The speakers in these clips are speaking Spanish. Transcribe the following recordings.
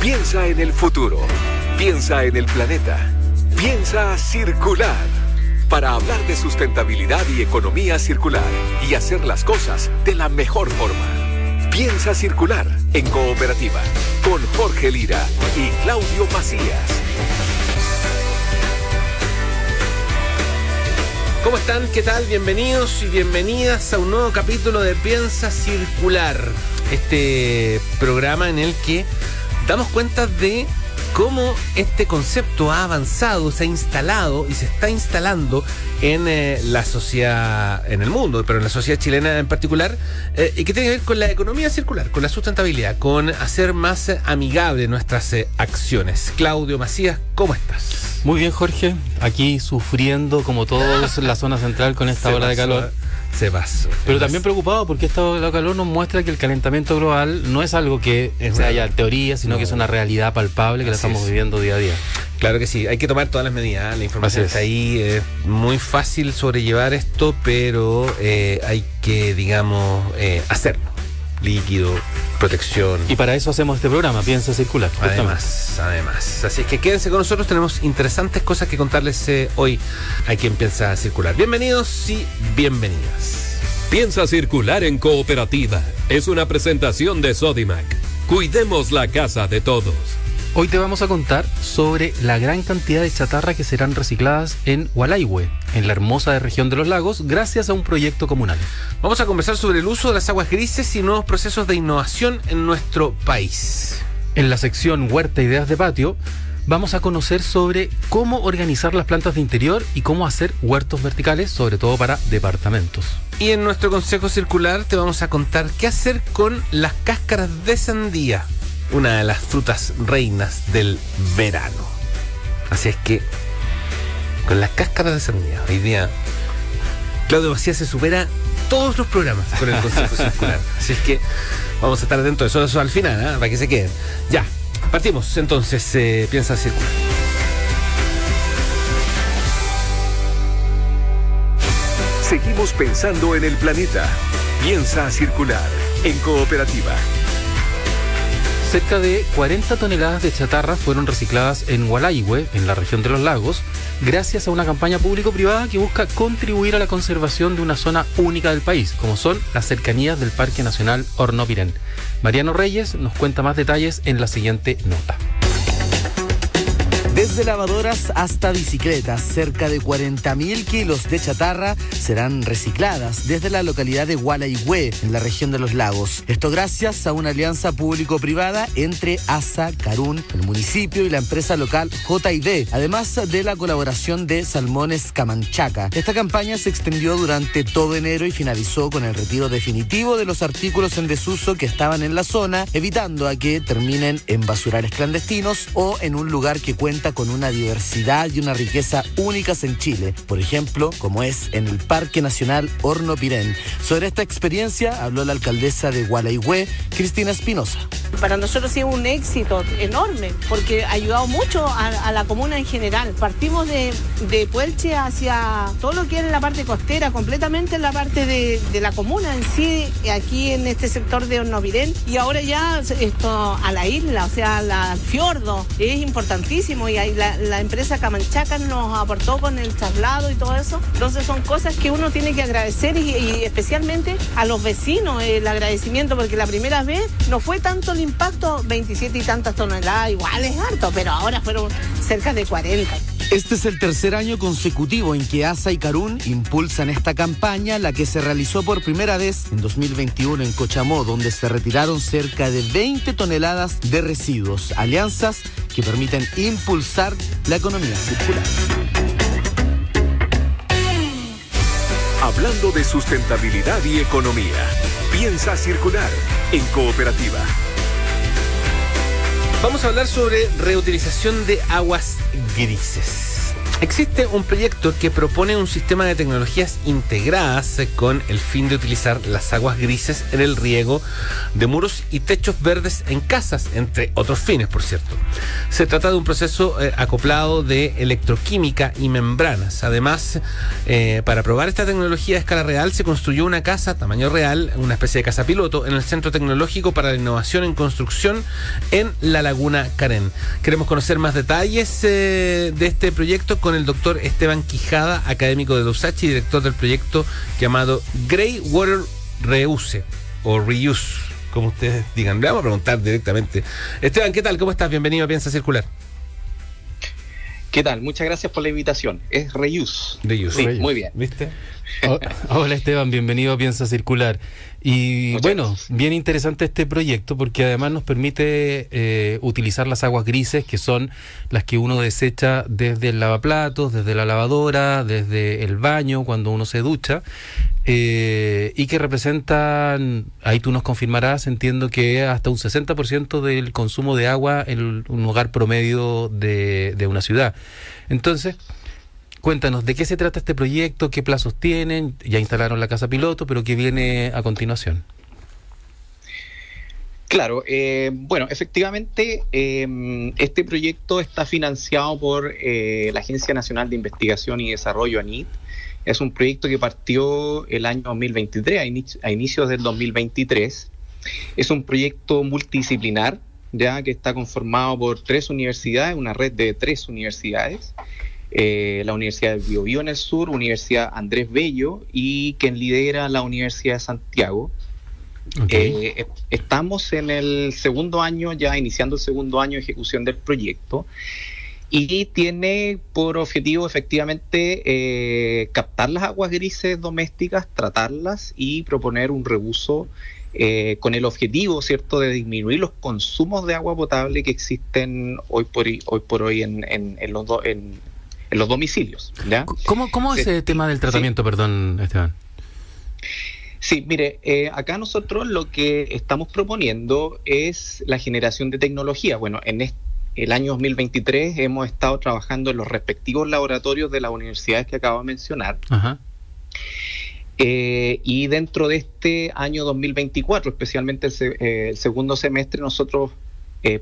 Piensa en el futuro. Piensa en el planeta. Piensa circular. Para hablar de sustentabilidad y economía circular y hacer las cosas de la mejor forma. Piensa circular en cooperativa con Jorge Lira y Claudio Macías. ¿Cómo están? ¿Qué tal? Bienvenidos y bienvenidas a un nuevo capítulo de Piensa Circular. Este programa en el que damos cuenta de cómo este concepto ha avanzado, se ha instalado y se está instalando en eh, la sociedad, en el mundo, pero en la sociedad chilena en particular, eh, y que tiene que ver con la economía circular, con la sustentabilidad, con hacer más eh, amigable nuestras acciones. Claudio Macías, ¿cómo estás? Muy bien, Jorge. Aquí sufriendo, como todos la zona central, con esta ola de calor. Se pasó. Pero también preocupado porque esta ola de calor nos muestra que el calentamiento global no es algo que se haya teoría, sino que es una realidad palpable que la estamos viviendo día a día. Claro que sí, hay que tomar todas las medidas. ¿eh? La información está ahí. Es muy fácil sobrellevar esto, pero eh, hay que, digamos, eh, hacerlo. Líquido, protección. Y para eso hacemos este programa, Piensa Circular. Además, además. Así es que quédense con nosotros, tenemos interesantes cosas que contarles hoy a quien piensa circular. Bienvenidos y bienvenidas. Piensa circular en cooperativa. Es una presentación de Sodimac. Cuidemos la casa de todos. Hoy te vamos a contar sobre la gran cantidad de chatarra que serán recicladas en Hualaihue, en la hermosa región de los lagos, gracias a un proyecto comunal. Vamos a conversar sobre el uso de las aguas grises y nuevos procesos de innovación en nuestro país. En la sección Huerta Ideas de Patio, vamos a conocer sobre cómo organizar las plantas de interior y cómo hacer huertos verticales, sobre todo para departamentos. Y en nuestro consejo circular te vamos a contar qué hacer con las cáscaras de sandía una de las frutas reinas del verano. Así es que, con las cáscaras de sandía, hoy día Claudio Macías se supera todos los programas con el Consejo Circular. Así es que vamos a estar atentos de eso, eso al final, ¿eh? para que se queden. Ya, partimos entonces, eh, piensa circular. Seguimos pensando en el planeta. Piensa circular en cooperativa. Cerca de 40 toneladas de chatarra fueron recicladas en Hualaihue, en la región de los lagos, gracias a una campaña público-privada que busca contribuir a la conservación de una zona única del país, como son las cercanías del Parque Nacional Hornopirén. Mariano Reyes nos cuenta más detalles en la siguiente nota. Desde lavadoras hasta bicicletas, cerca de 40.000 kilos de chatarra serán recicladas desde la localidad de Gualaihue, en la región de los lagos. Esto gracias a una alianza público-privada entre ASA, Carún, el municipio y la empresa local JD, además de la colaboración de Salmones Camanchaca. Esta campaña se extendió durante todo enero y finalizó con el retiro definitivo de los artículos en desuso que estaban en la zona, evitando que terminen en basurales clandestinos o en un lugar que cuenta con una diversidad y una riqueza únicas en Chile, por ejemplo, como es en el Parque Nacional Horno Pirén. Sobre esta experiencia habló la alcaldesa de Gualaihue, Cristina Espinosa. Para nosotros ha sido un éxito enorme porque ha ayudado mucho a, la comuna en general. Partimos de, de, Puelche hacia todo lo que es la parte costera, completamente en la parte de, la comuna en sí, aquí en este sector de Hornovirén. Y ahora ya esto a la isla, o sea, al fiordo, es importantísimo y la, empresa Camanchaca nos aportó con el traslado y todo eso. Entonces son cosas que uno tiene que agradecer y, especialmente a los vecinos el agradecimiento porque la primera vez no fue tanto el impacto, 27 y tantas toneladas, igual es harto, pero ahora fueron cerca de 40. Este es el tercer año consecutivo en que ASA y Carún impulsan esta campaña, la que se realizó por primera vez en 2021 en Cochamó, donde se retiraron cerca de 20 toneladas de residuos. Alianzas que permiten impulsar la economía circular. Hablando de sustentabilidad y economía, piensa circular en cooperativa. Vamos a hablar sobre reutilización de aguas grises. Existe un proyecto que propone un sistema de tecnologías integradas con el fin de utilizar las aguas grises en el riego de muros y techos verdes en casas, entre otros fines, por cierto. Se trata de un proceso eh, acoplado de electroquímica y membranas. Además, eh, para probar esta tecnología a escala real, se construyó una casa tamaño real, una especie de casa piloto, en el Centro Tecnológico para la Innovación en Construcción en la Laguna Carén. Queremos conocer más detalles eh, de este proyecto con el doctor Esteban Quijada, académico de USACH y director del proyecto llamado Grey Water Reuse o Reuse, como ustedes digan. Le vamos a preguntar directamente. Esteban, ¿qué tal? ¿Cómo estás? Bienvenido a Piensa Circular. ¿Qué tal? Muchas gracias por la invitación. Es Reuse. Reuse. Sí, muy bien. ¿Viste? hola Esteban, bienvenido a Piensa Circular. Y bueno, bien interesante este proyecto porque además nos permite eh, utilizar las aguas grises que son las que uno desecha desde el lavaplatos, desde la lavadora, desde el baño, cuando uno se ducha, eh, y que representan, ahí tú nos confirmarás, entiendo que hasta un 60% del consumo de agua en un hogar promedio de, de una ciudad. Entonces, Cuéntanos, ¿de qué se trata este proyecto? ¿Qué plazos tienen? Ya instalaron la casa piloto, pero ¿qué viene a continuación? Claro, eh, bueno, efectivamente, eh, este proyecto está financiado por eh, la Agencia Nacional de Investigación y Desarrollo, ANIT. Es un proyecto que partió el año 2023, a, a inicios del 2023. Es un proyecto multidisciplinar, ya que está conformado por tres universidades, una red de tres universidades. Eh, la Universidad de Biobío en el sur, Universidad Andrés Bello y quien lidera la Universidad de Santiago. Eh, estamos en el segundo año, ya iniciando el segundo año de ejecución del proyecto y tiene por objetivo efectivamente eh, captar las aguas grises domésticas, tratarlas y proponer un reuso con el objetivo, ¿cierto?, de disminuir los consumos de agua potable que existen hoy por hoy, hoy, por hoy en, en, los en, en los domicilios. ¿ya? ¿Cómo, cómo es el tema del tratamiento, perdón, Esteban? Sí, mire, eh, acá nosotros lo que estamos proponiendo es la generación de tecnología. Bueno, en el año 2023 hemos estado trabajando en los respectivos laboratorios de las universidades que acabo de mencionar. Eh, y dentro de este año 2024, especialmente el, eh, el segundo semestre, nosotros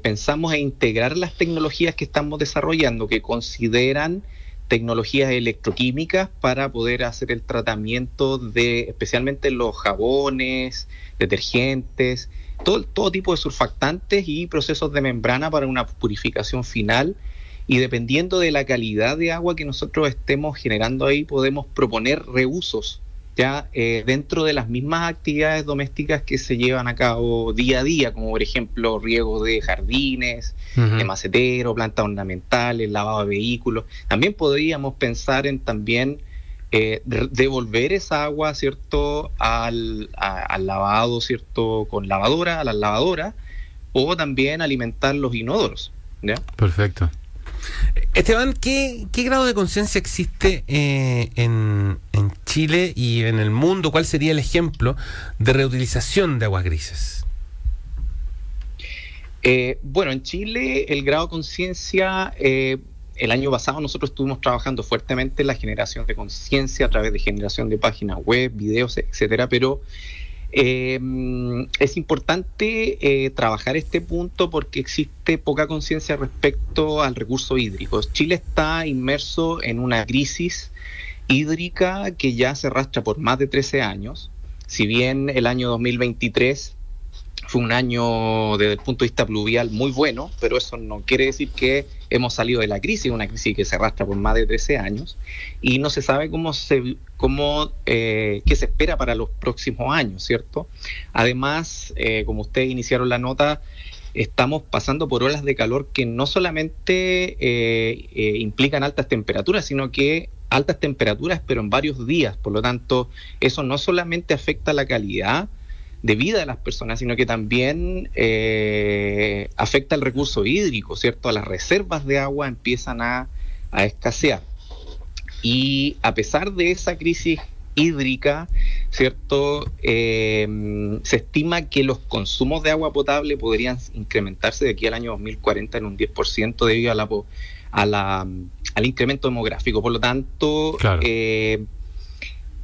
pensamos en integrar las tecnologías que estamos desarrollando, que consideran tecnologías electroquímicas para poder hacer el tratamiento de especialmente los jabones, detergentes, todo, todo tipo de surfactantes y procesos de membrana para una purificación final. Y dependiendo de la calidad de agua que nosotros estemos generando ahí, podemos proponer reusos ya eh, dentro de las mismas actividades domésticas que se llevan a cabo día a día, como por ejemplo riego de jardines, de macetero, plantas ornamentales, lavado de vehículos. También podríamos pensar en también eh, devolver esa agua, ¿cierto?, al, al lavado, ¿cierto?, con lavadora, a las lavadoras, o también alimentar los inodoros. ¿ya? Perfecto. Esteban, ¿qué, grado de conciencia existe eh, en, Chile y en el mundo? ¿Cuál sería el ejemplo de reutilización de aguas grises? Eh, bueno, en Chile el grado de conciencia, eh, el año pasado nosotros estuvimos trabajando fuertemente en la generación de conciencia a través de generación de páginas web, videos, etcétera, pero eh, es importante eh, trabajar este punto porque existe poca conciencia respecto al recurso hídrico. Chile está inmerso en una crisis hídrica que ya se arrastra por más de 13 años. Si bien el año 2023 fue un año desde el punto de vista pluvial muy bueno, pero eso no quiere decir que hemos salido de la crisis, una crisis que se arrastra por más de 13 años y no se sabe cómo se cómo eh, qué se espera para los próximos años, ¿cierto? Además, eh, como ustedes iniciaron la nota, estamos pasando por olas de calor que no solamente eh, implican altas temperaturas, sino que altas temperaturas, pero en varios días. Por lo tanto, eso no solamente afecta la calidad de vida de las personas, sino que también eh, afecta el recurso hídrico, ¿cierto? Las reservas de agua empiezan a, escasear. Y a pesar de esa crisis hídrica, ¿cierto? Eh, se estima que los consumos de agua potable podrían incrementarse de aquí al año 2040 en un 10% debido a la, al incremento demográfico. Por lo tanto, eh,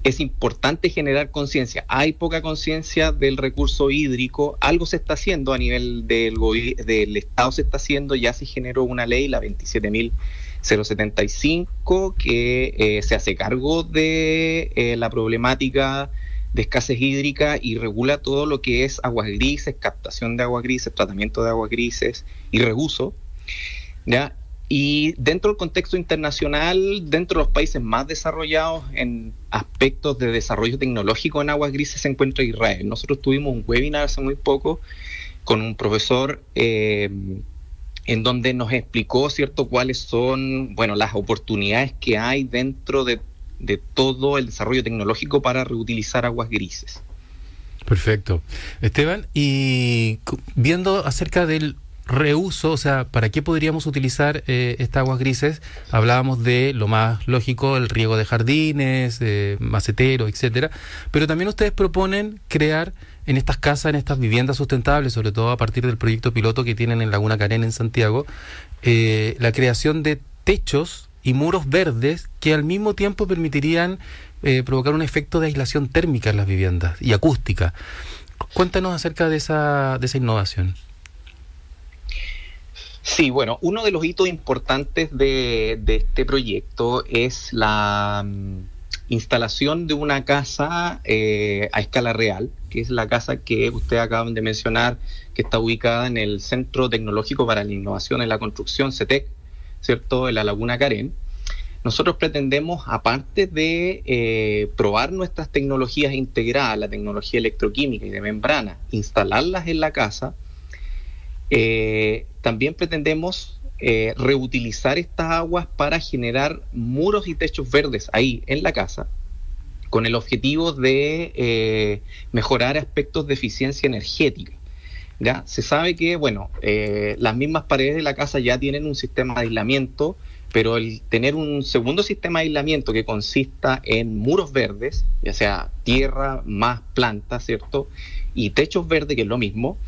es importante generar conciencia. Hay poca conciencia del recurso hídrico, algo se está haciendo a nivel del, del Estado, se está haciendo, ya se generó una ley, la 27.075, que eh, se hace cargo de eh, la problemática de escasez hídrica y regula todo lo que es aguas grises, captación de aguas grises, tratamiento de aguas grises y reuso. ¿ya? Y dentro del contexto internacional, dentro de los países más desarrollados en aspectos de desarrollo tecnológico en aguas grises se encuentra Israel. Nosotros tuvimos un webinar hace muy poco con un profesor eh, en donde nos explicó cierto cuáles son bueno las oportunidades que hay dentro de de todo el desarrollo tecnológico para reutilizar aguas grises. Perfecto. Esteban, y viendo acerca del reuso, o sea, ¿para qué podríamos utilizar eh, estas aguas grises? Hablábamos de lo más lógico, el riego de jardines, eh, maceteros, etcétera, pero también ustedes proponen crear en estas casas, en estas viviendas sustentables, sobre todo a partir del proyecto piloto que tienen en Laguna Carena en Santiago, eh, la creación de techos y muros verdes que al mismo tiempo permitirían provocar un efecto de aislación térmica en las viviendas y acústica. Cuéntanos acerca de esa, de esa innovación. Sí, bueno, uno de los hitos importantes de, este proyecto es la mm, instalación de una casa eh, a escala real, que es la casa que ustedes acaban de mencionar, que está ubicada en el Centro Tecnológico para la Innovación en la Construcción, CETEC, ¿cierto?, en la Laguna Carén. Nosotros pretendemos, aparte de eh, probar nuestras tecnologías integradas, la tecnología electroquímica y de membrana, instalarlas en la casa, eh, también pretendemos eh, reutilizar estas aguas para generar muros y techos verdes ahí en la casa, con el objetivo de mejorar aspectos de eficiencia energética. ¿ya? Se sabe que, bueno, eh, las mismas paredes de la casa ya tienen un sistema de aislamiento, pero el tener un segundo sistema de aislamiento que consista en muros verdes, ya sea tierra más plantas, ¿cierto? Y techos verdes, que es lo mismo,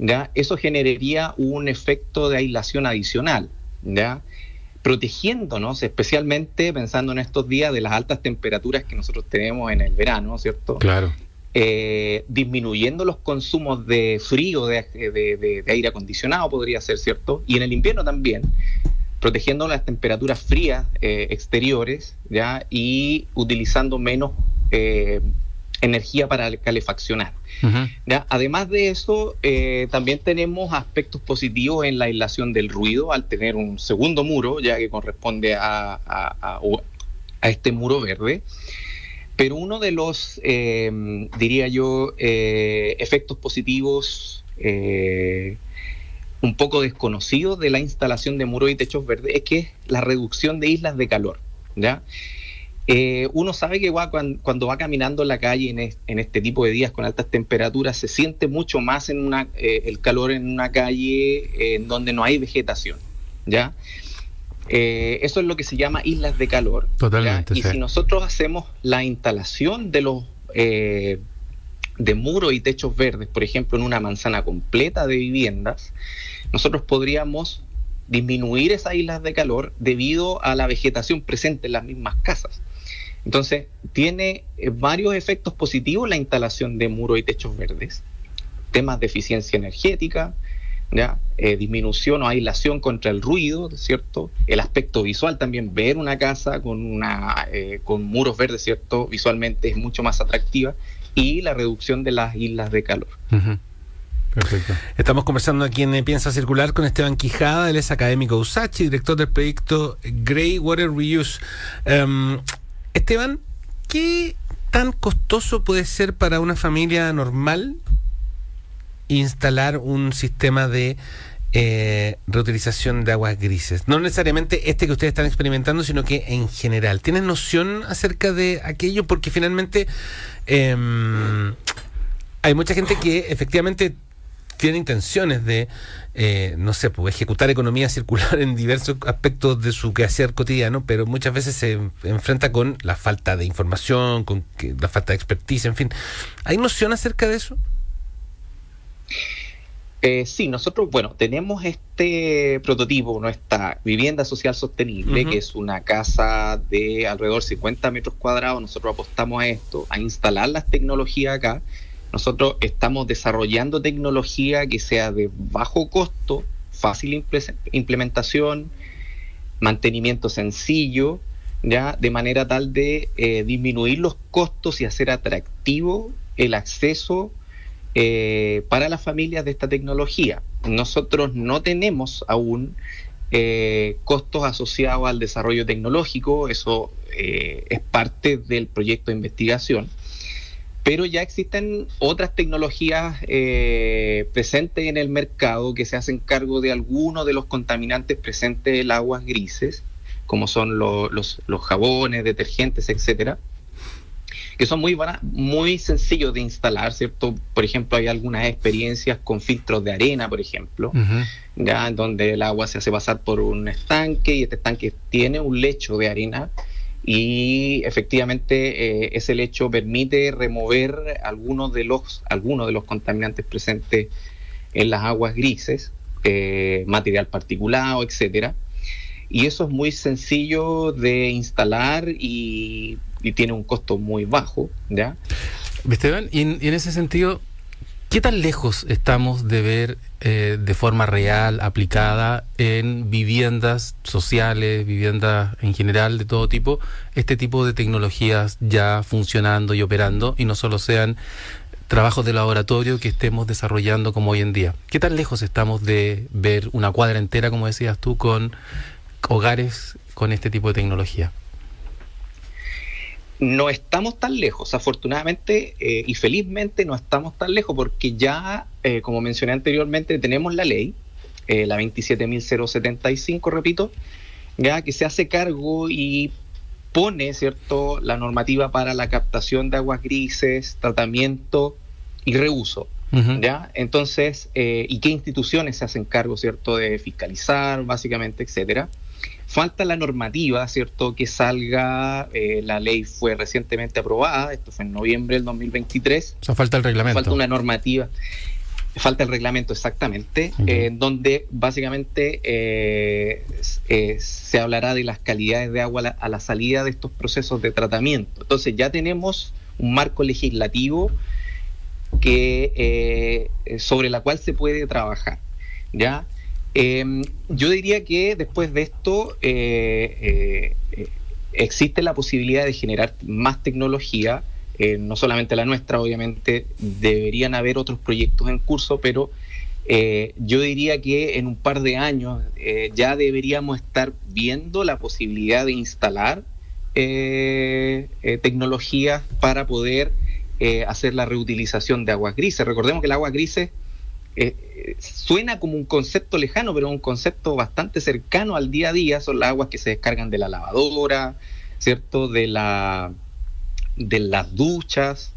¿ya? Eso generaría un efecto de aislación adicional, ¿ya? protegiéndonos, especialmente pensando en estos días de las altas temperaturas que nosotros tenemos en el verano, ¿cierto? Claro. Eh, disminuyendo los consumos de frío, de, aire acondicionado, podría ser, ¿cierto? Y en el invierno también, protegiendo las temperaturas frías eh, exteriores, ¿ya? Y utilizando menos eh, energía para calefaccionar. ¿ya? Además de eso, también tenemos aspectos positivos en la aislación del ruido al tener un segundo muro, ya que corresponde a, a este muro verde. Pero uno de los, eh, diría yo, eh, efectos positivos eh, un poco desconocidos de la instalación de muros y techos verdes es que es la reducción de islas de calor. ¿ya? Uno sabe que cuando, va caminando en la calle en, este tipo de días con altas temperaturas se siente mucho más en una, el calor en una calle en donde no hay vegetación. ¿ya? Eh, eso es lo que se llama islas de calor. Totalmente. Y si nosotros hacemos la instalación de los eh, de muros y techos verdes, por ejemplo, en una manzana completa de viviendas, nosotros podríamos disminuir esas islas de calor debido a la vegetación presente en las mismas casas. Entonces, tiene eh, varios efectos positivos la instalación de muros y techos verdes. Temas de eficiencia energética, ¿ya? Eh, disminución o aislación contra el ruido, ¿cierto? El aspecto visual también, ver una casa con, una, eh, con muros verdes, ¿cierto? Visualmente es mucho más atractiva y la reducción de las islas de calor. Perfecto. Estamos conversando aquí en Piensa Circular con Esteban Quijada, él es académico USACH director del proyecto Grey Water Reuse. Em, Esteban, ¿qué tan costoso puede ser para una familia normal instalar un sistema de eh, reutilización de aguas grises. No necesariamente este que ustedes están experimentando, sino que en general. ¿Tienes noción acerca de aquello? Porque finalmente em, hay mucha gente que efectivamente tiene intenciones de, eh, no sé, pues, ejecutar economía circular en diversos aspectos de su quehacer cotidiano, pero muchas veces se enfrenta con la falta de información, con la falta de expertise, en fin. ¿Hay noción acerca de eso? Eh, sí, nosotros, bueno, tenemos este prototipo, nuestra vivienda social sostenible, que es una casa de alrededor 50 metros cuadrados. Nosotros apostamos a esto, a instalar las tecnologías acá. Nosotros estamos desarrollando tecnología que sea de bajo costo, fácil implementación, mantenimiento sencillo, ya de manera tal de eh, disminuir los costos y hacer atractivo el acceso eh, para las familias de esta tecnología. Nosotros no tenemos aún eh, costos asociados al desarrollo tecnológico, eso eh, es parte del proyecto de investigación, pero ya existen otras tecnologías presentes en el mercado que se hacen cargo de algunos de los contaminantes presentes en aguas grises, como son los, los jabones, detergentes, etcétera que son muy, muy sencillos de instalar, ¿cierto? Por ejemplo, hay algunas experiencias con filtros de arena, por ejemplo, ya en donde el agua se hace pasar por un estanque y este estanque tiene un lecho de arena y efectivamente eh, ese lecho permite remover algunos de los algunos de los contaminantes presentes en las aguas grises, eh, material particulado, etcétera. Y eso es muy sencillo de instalar y y tiene un costo muy bajo, ¿ya? Esteban, y en, ese sentido, ¿qué tan lejos estamos de ver eh, de forma real, aplicada en viviendas sociales, viviendas en general de todo tipo, este tipo de tecnologías ya funcionando y operando y no solo sean trabajos de laboratorio que estemos desarrollando como hoy en día? ¿Qué tan lejos estamos de ver una cuadra entera, como decías tú, con hogares con este tipo de tecnología? No estamos tan lejos, afortunadamente eh, y felizmente no estamos tan lejos porque ya, eh, como mencioné anteriormente, tenemos la ley, eh, la 27.075, repito, ya que se hace cargo y pone, ¿cierto?, la normativa para la captación de aguas grises, tratamiento y reuso. ¿Ya? Entonces, ¿y qué instituciones se hacen cargo, ¿cierto?, de fiscalizar, básicamente, etcétera. Falta la normativa, ¿cierto? Que salga, eh, la ley fue recientemente aprobada, esto fue en noviembre del 2023. O sea, falta el reglamento. Falta una normativa. Falta el reglamento exactamente, en donde básicamente eh, eh, se hablará de las calidades de agua a la, salida de estos procesos de tratamiento. Entonces ya tenemos un marco legislativo que sobre la cual se puede trabajar. ¿ya? Eh, yo diría que después de esto eh, eh, existe la posibilidad de generar más tecnología, eh, no solamente la nuestra, obviamente deberían haber otros proyectos en curso, pero yo diría que en un par de años ya deberíamos estar viendo la posibilidad de instalar tecnologías para poder hacer la reutilización de aguas grises. Recordemos que el agua grises eh, suena como un concepto lejano, pero un concepto bastante cercano al día a día. Son las aguas que se descargan de la lavadora, ¿cierto? De, la, de las duchas,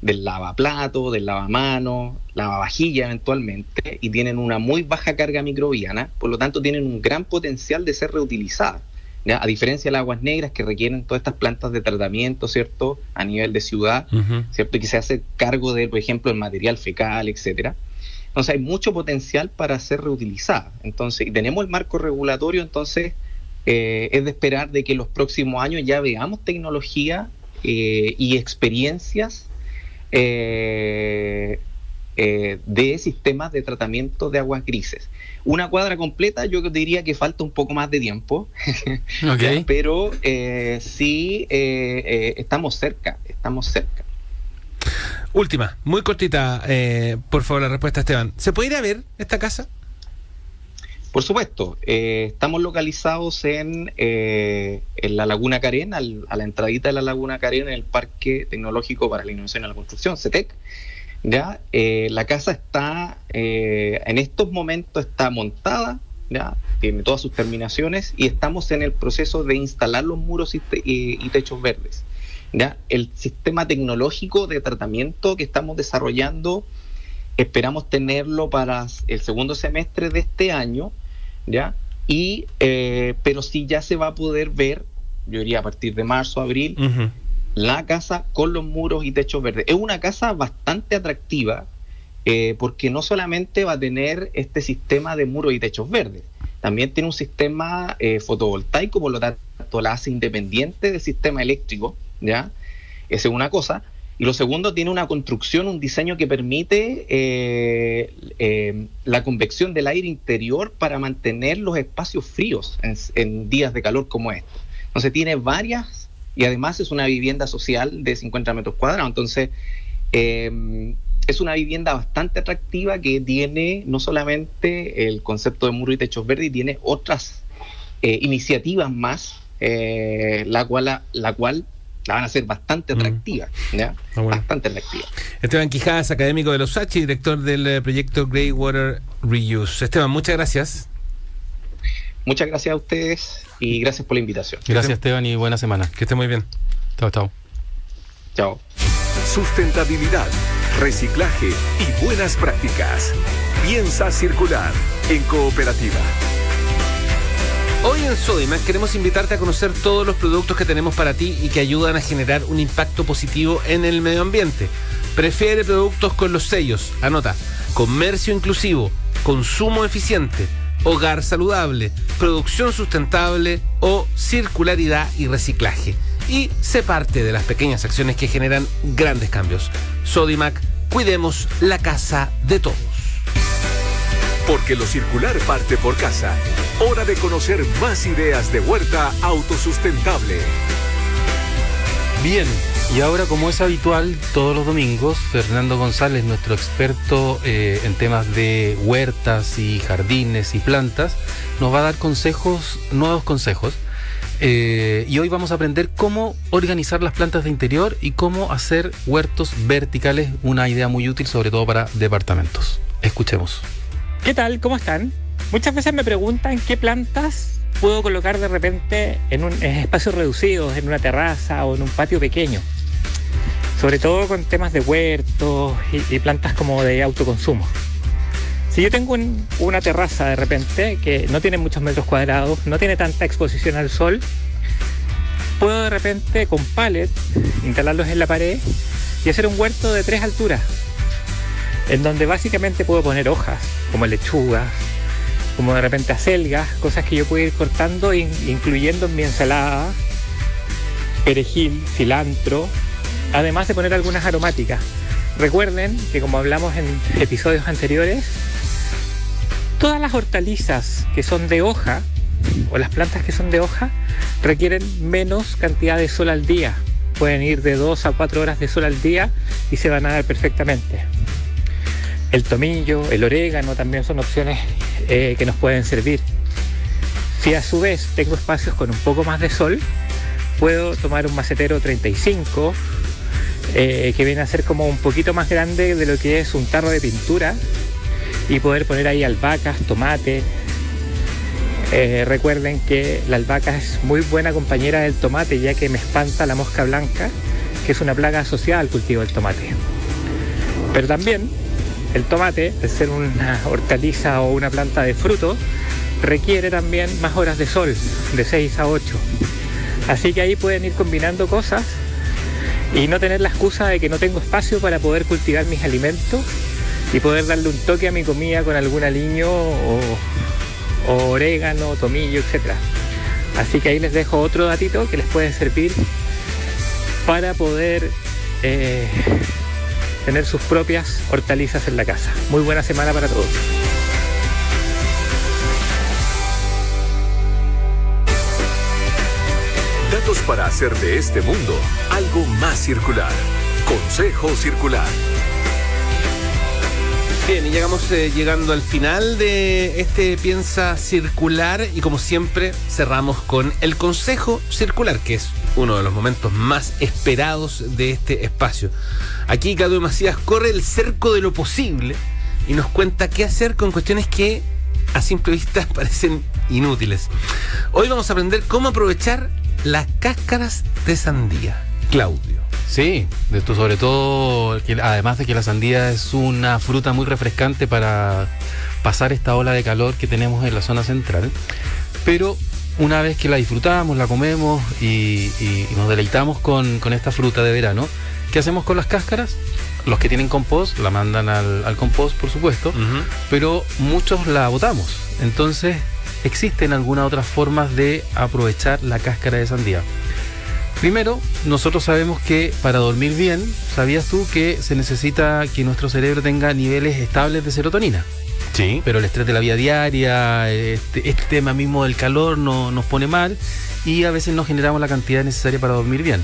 del lavaplato, del lavamano, lavavajilla eventualmente, y tienen una muy baja carga microbiana, por lo tanto tienen un gran potencial de ser reutilizadas. A diferencia de las aguas negras que requieren todas estas plantas de tratamiento, ¿cierto? A nivel de ciudad, ¿cierto? Y que se hace cargo de, por ejemplo, el material fecal, etcétera. Entonces hay mucho potencial para ser reutilizada. Entonces, y tenemos el marco regulatorio, entonces eh, es de esperar de que en los próximos años ya veamos tecnología eh, y experiencias eh, de sistemas de tratamiento de aguas grises. Una cuadra completa yo diría que falta un poco más de tiempo, pero sí estamos cerca, estamos cerca. Última, muy cortita, eh, por favor, la respuesta, Esteban. ¿Se puede ir a ver esta casa? Por supuesto, eh, estamos localizados en, eh, en la Laguna Karen, a la entradita de la Laguna Karen, en el Parque Tecnológico para la Innovación y la Construcción, CETEC. ¿ya? la casa está, en estos momentos está montada, ¿ya? tiene todas sus terminaciones y estamos en el proceso de instalar los muros y techos verdes. El sistema tecnológico de tratamiento que estamos desarrollando, esperamos tenerlo para el segundo semestre de este año, ¿ya? Y, eh, pero sí ya se va a poder ver, yo diría a partir de marzo, abril, la casa con los muros y techos verdes. Es una casa bastante atractiva eh, porque no solamente va a tener este sistema de muros y techos verdes, también tiene un sistema eh, fotovoltaico, por lo tanto la hace independiente del sistema eléctrico, ¿ya? Esa es una cosa. Y lo segundo, tiene una construcción, un diseño que permite eh, la convección del aire interior para mantener los espacios fríos en, días de calor como este. Entonces tiene varias, y además es una vivienda social de 50 metros cuadrados. Entonces, es una vivienda bastante atractiva que tiene no solamente el concepto de muro y techos verdes, tiene otras eh, iniciativas más, eh, la cual la, cual la van a hacer bastante mm. atractiva, ¿ya? Ah, bastante atractiva. Esteban Quijadas, académico de los H, director del eh, proyecto Greywater Reuse. Esteban, muchas gracias. Muchas gracias a ustedes y gracias por la invitación. Gracias, Esteban, y buena semana. Que esté muy bien. Chao, chao. Chao. Sustentabilidad reciclaje y buenas prácticas. Piensa circular en cooperativa. En Sodimac queremos invitarte a conocer todos los productos que tenemos para ti y que ayudan a generar un impacto positivo en el medio ambiente. Prefiere productos con los sellos. Anota, comercio inclusivo, consumo eficiente, hogar saludable, producción sustentable o circularidad y reciclaje y se parte de las pequeñas acciones que generan grandes cambios. Sodimac, cuidemos la casa de todos. Porque lo circular parte por casa. Hora de conocer más ideas de huerta autosustentable. Bien, y ahora como es habitual todos los domingos, Fernando González, nuestro experto eh, en temas de huertas y jardines y plantas, nos va a dar consejos, nuevos consejos eh, y hoy vamos a aprender cómo organizar las plantas de interior y cómo hacer huertos verticales, una idea muy útil sobre todo para departamentos. Escuchemos. ¿Qué tal? ¿Cómo están? Muchas veces me preguntan qué plantas puedo colocar de repente en, un, espacios reducidos, en una terraza o en un patio pequeño. Sobre todo con temas de huertos y plantas como de autoconsumo. Si yo tengo una terraza de repente que no tiene muchos metros cuadrados, no tiene tanta exposición al sol, puedo de repente con palets instalarlos en la pared y hacer un huerto de tres alturas, en donde básicamente puedo poner hojas, como lechugas, como de repente acelgas, cosas que yo puedo ir cortando incluyendo en mi ensalada, perejil, cilantro, además de poner algunas aromáticas. Recuerden que como hablamos en episodios anteriores, Todas las hortalizas que son de hoja o las plantas que son de hoja requieren menos cantidad de sol al día. Pueden ir de 2 a 4 horas de sol al día y se van a dar perfectamente. El tomillo, el orégano también son opciones eh, que nos pueden servir. Si a su vez tengo espacios con un poco más de sol, puedo tomar un macetero 35 eh, que viene a ser como un poquito más grande de lo que es un tarro de pintura y poder poner ahí albahacas, tomate. Eh, recuerden que la albahaca es muy buena compañera del tomate ya que me espanta la mosca blanca, que es una plaga asociada al cultivo del tomate. Pero también el tomate, de ser una hortaliza o una planta de fruto, requiere también más horas de sol, de 6 a 8. Así que ahí pueden ir combinando cosas y no tener la excusa de que no tengo espacio para poder cultivar mis alimentos y poder darle un toque a mi comida con algún aliño o, orégano, tomillo, etc. Así que ahí les dejo otro datito que les puede servir para poder eh, tener sus propias hortalizas en la casa. Muy buena semana para todos. Datos para hacer de este mundo algo más circular. Consejo Circular. Bien, y llegamos eh, llegando al final de este Piensa Circular y como siempre cerramos con el Consejo Circular, que es uno de los momentos más esperados de este espacio. Aquí Cadu Macías corre el cerco de lo posible y nos cuenta qué hacer con cuestiones que a simple vista parecen inútiles. Hoy vamos a aprender cómo aprovechar las cáscaras de sandía. Claudio. Sí, de esto sobre todo, además de que la sandía es una fruta muy refrescante para pasar esta ola de calor que tenemos en la zona central, pero una vez que la disfrutamos, la comemos y, nos deleitamos con, esta fruta de verano, ¿qué hacemos con las cáscaras? los que tienen compost la mandan al, al compost, por supuesto, pero muchos la botamos. Entonces, existen algunas otras formas de aprovechar la cáscara de sandía. Primero, nosotros sabemos que para dormir bien, ¿sabías tú que se necesita que nuestro cerebro tenga niveles estables de serotonina? Sí. Pero el estrés de la vida diaria, este, este tema mismo del calor no, nos pone mal y a veces no generamos la cantidad necesaria para dormir bien.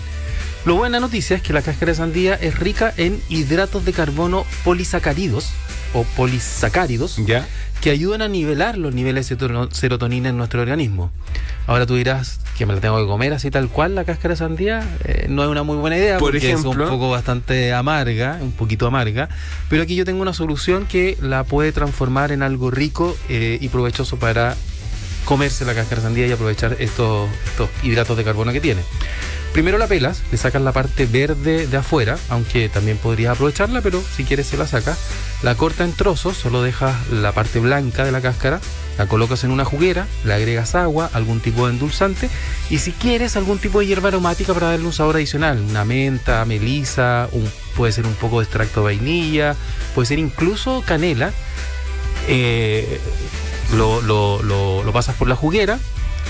Lo buena noticia es que la cáscara de sandía es rica en hidratos de carbono polisacáridos o polisacáridos Ya. Que ayudan a nivelar los niveles de serotonina en nuestro organismo. Ahora tú dirás que me la tengo que comer así tal cual la cáscara de sandía. Eh, no es una muy buena idea Por porque es un poco bastante amarga, un poquito amarga. Pero aquí yo tengo una solución que la puede transformar en algo rico eh, y provechoso para comerse la cáscara de sandía y aprovechar estos, estos hidratos de carbono que tiene. Primero la pelas, le sacas la parte verde de afuera, aunque también podrías aprovecharla, pero si quieres se la sacas. La corta en trozos, solo dejas la parte blanca de la cáscara, la colocas en una juguera, le agregas agua, algún tipo de endulzante y si quieres algún tipo de hierba aromática para darle un sabor adicional, una menta, melisa, puede ser un poco de extracto de vainilla, puede ser incluso canela. Eh, lo, lo- lo- lo pasas por la juguera,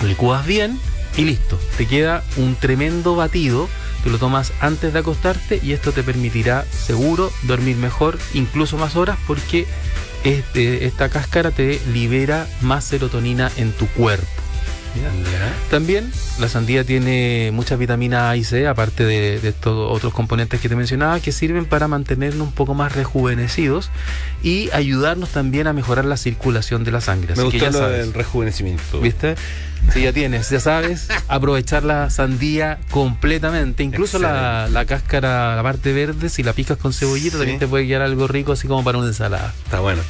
lo licúas bien y listo. Te queda un tremendo batido. Te lo tomas antes de acostarte y esto te permitirá seguro dormir mejor, incluso más horas, porque este- esta cáscara te libera más serotonina en tu cuerpo. También la sandía tiene muchas vitaminas A y C, aparte de, de estos otros componentes que te mencionaba, que sirven para mantenernos un poco más rejuvenecidos y ayudarnos también a mejorar la circulación de la sangre. Me Así que ya lo sabes. del rejuvenecimiento. ¿Viste? Sí, ya tienes, ya sabes, aprovechar la sandía completamente. Incluso la, la cáscara, la parte verde, si la picas con cebollita, Sí. también te puede quedar algo rico, así como para una ensalada. Está bueno.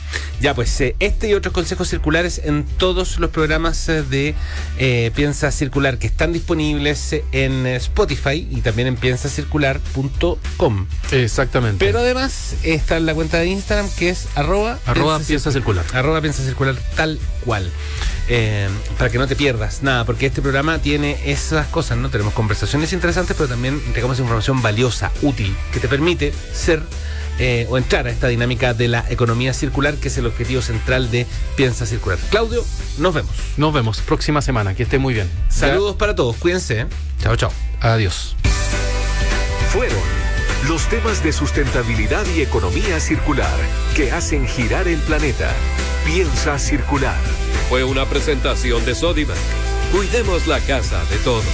Ya, pues eh, este y otros consejos circulares en todos los programas eh, de eh, Piensa Circular que están disponibles en Spotify y también en piensacircular.com. Exactamente. Pero además está en la cuenta de Instagram que es arroba, Arroba piensa circular. Arroba piensa circular tal cual. Eh, para que no te pierdas nada, porque este programa tiene esas cosas, ¿no? Tenemos conversaciones interesantes, pero también entregamos información valiosa, útil, que te permite ser eh, o entrar a esta dinámica de la economía circular, que es el objetivo central de Piensa Circular. Claudio, nos vemos. Nos vemos próxima semana, que esté muy bien. Saludos para todos, cuídense. ¿eh? Chao, chao. Adiós. Fueron los temas de sustentabilidad y economía circular que hacen girar el planeta. Piensa circular. Fue una presentación de Sodimac. Cuidemos la casa de todos.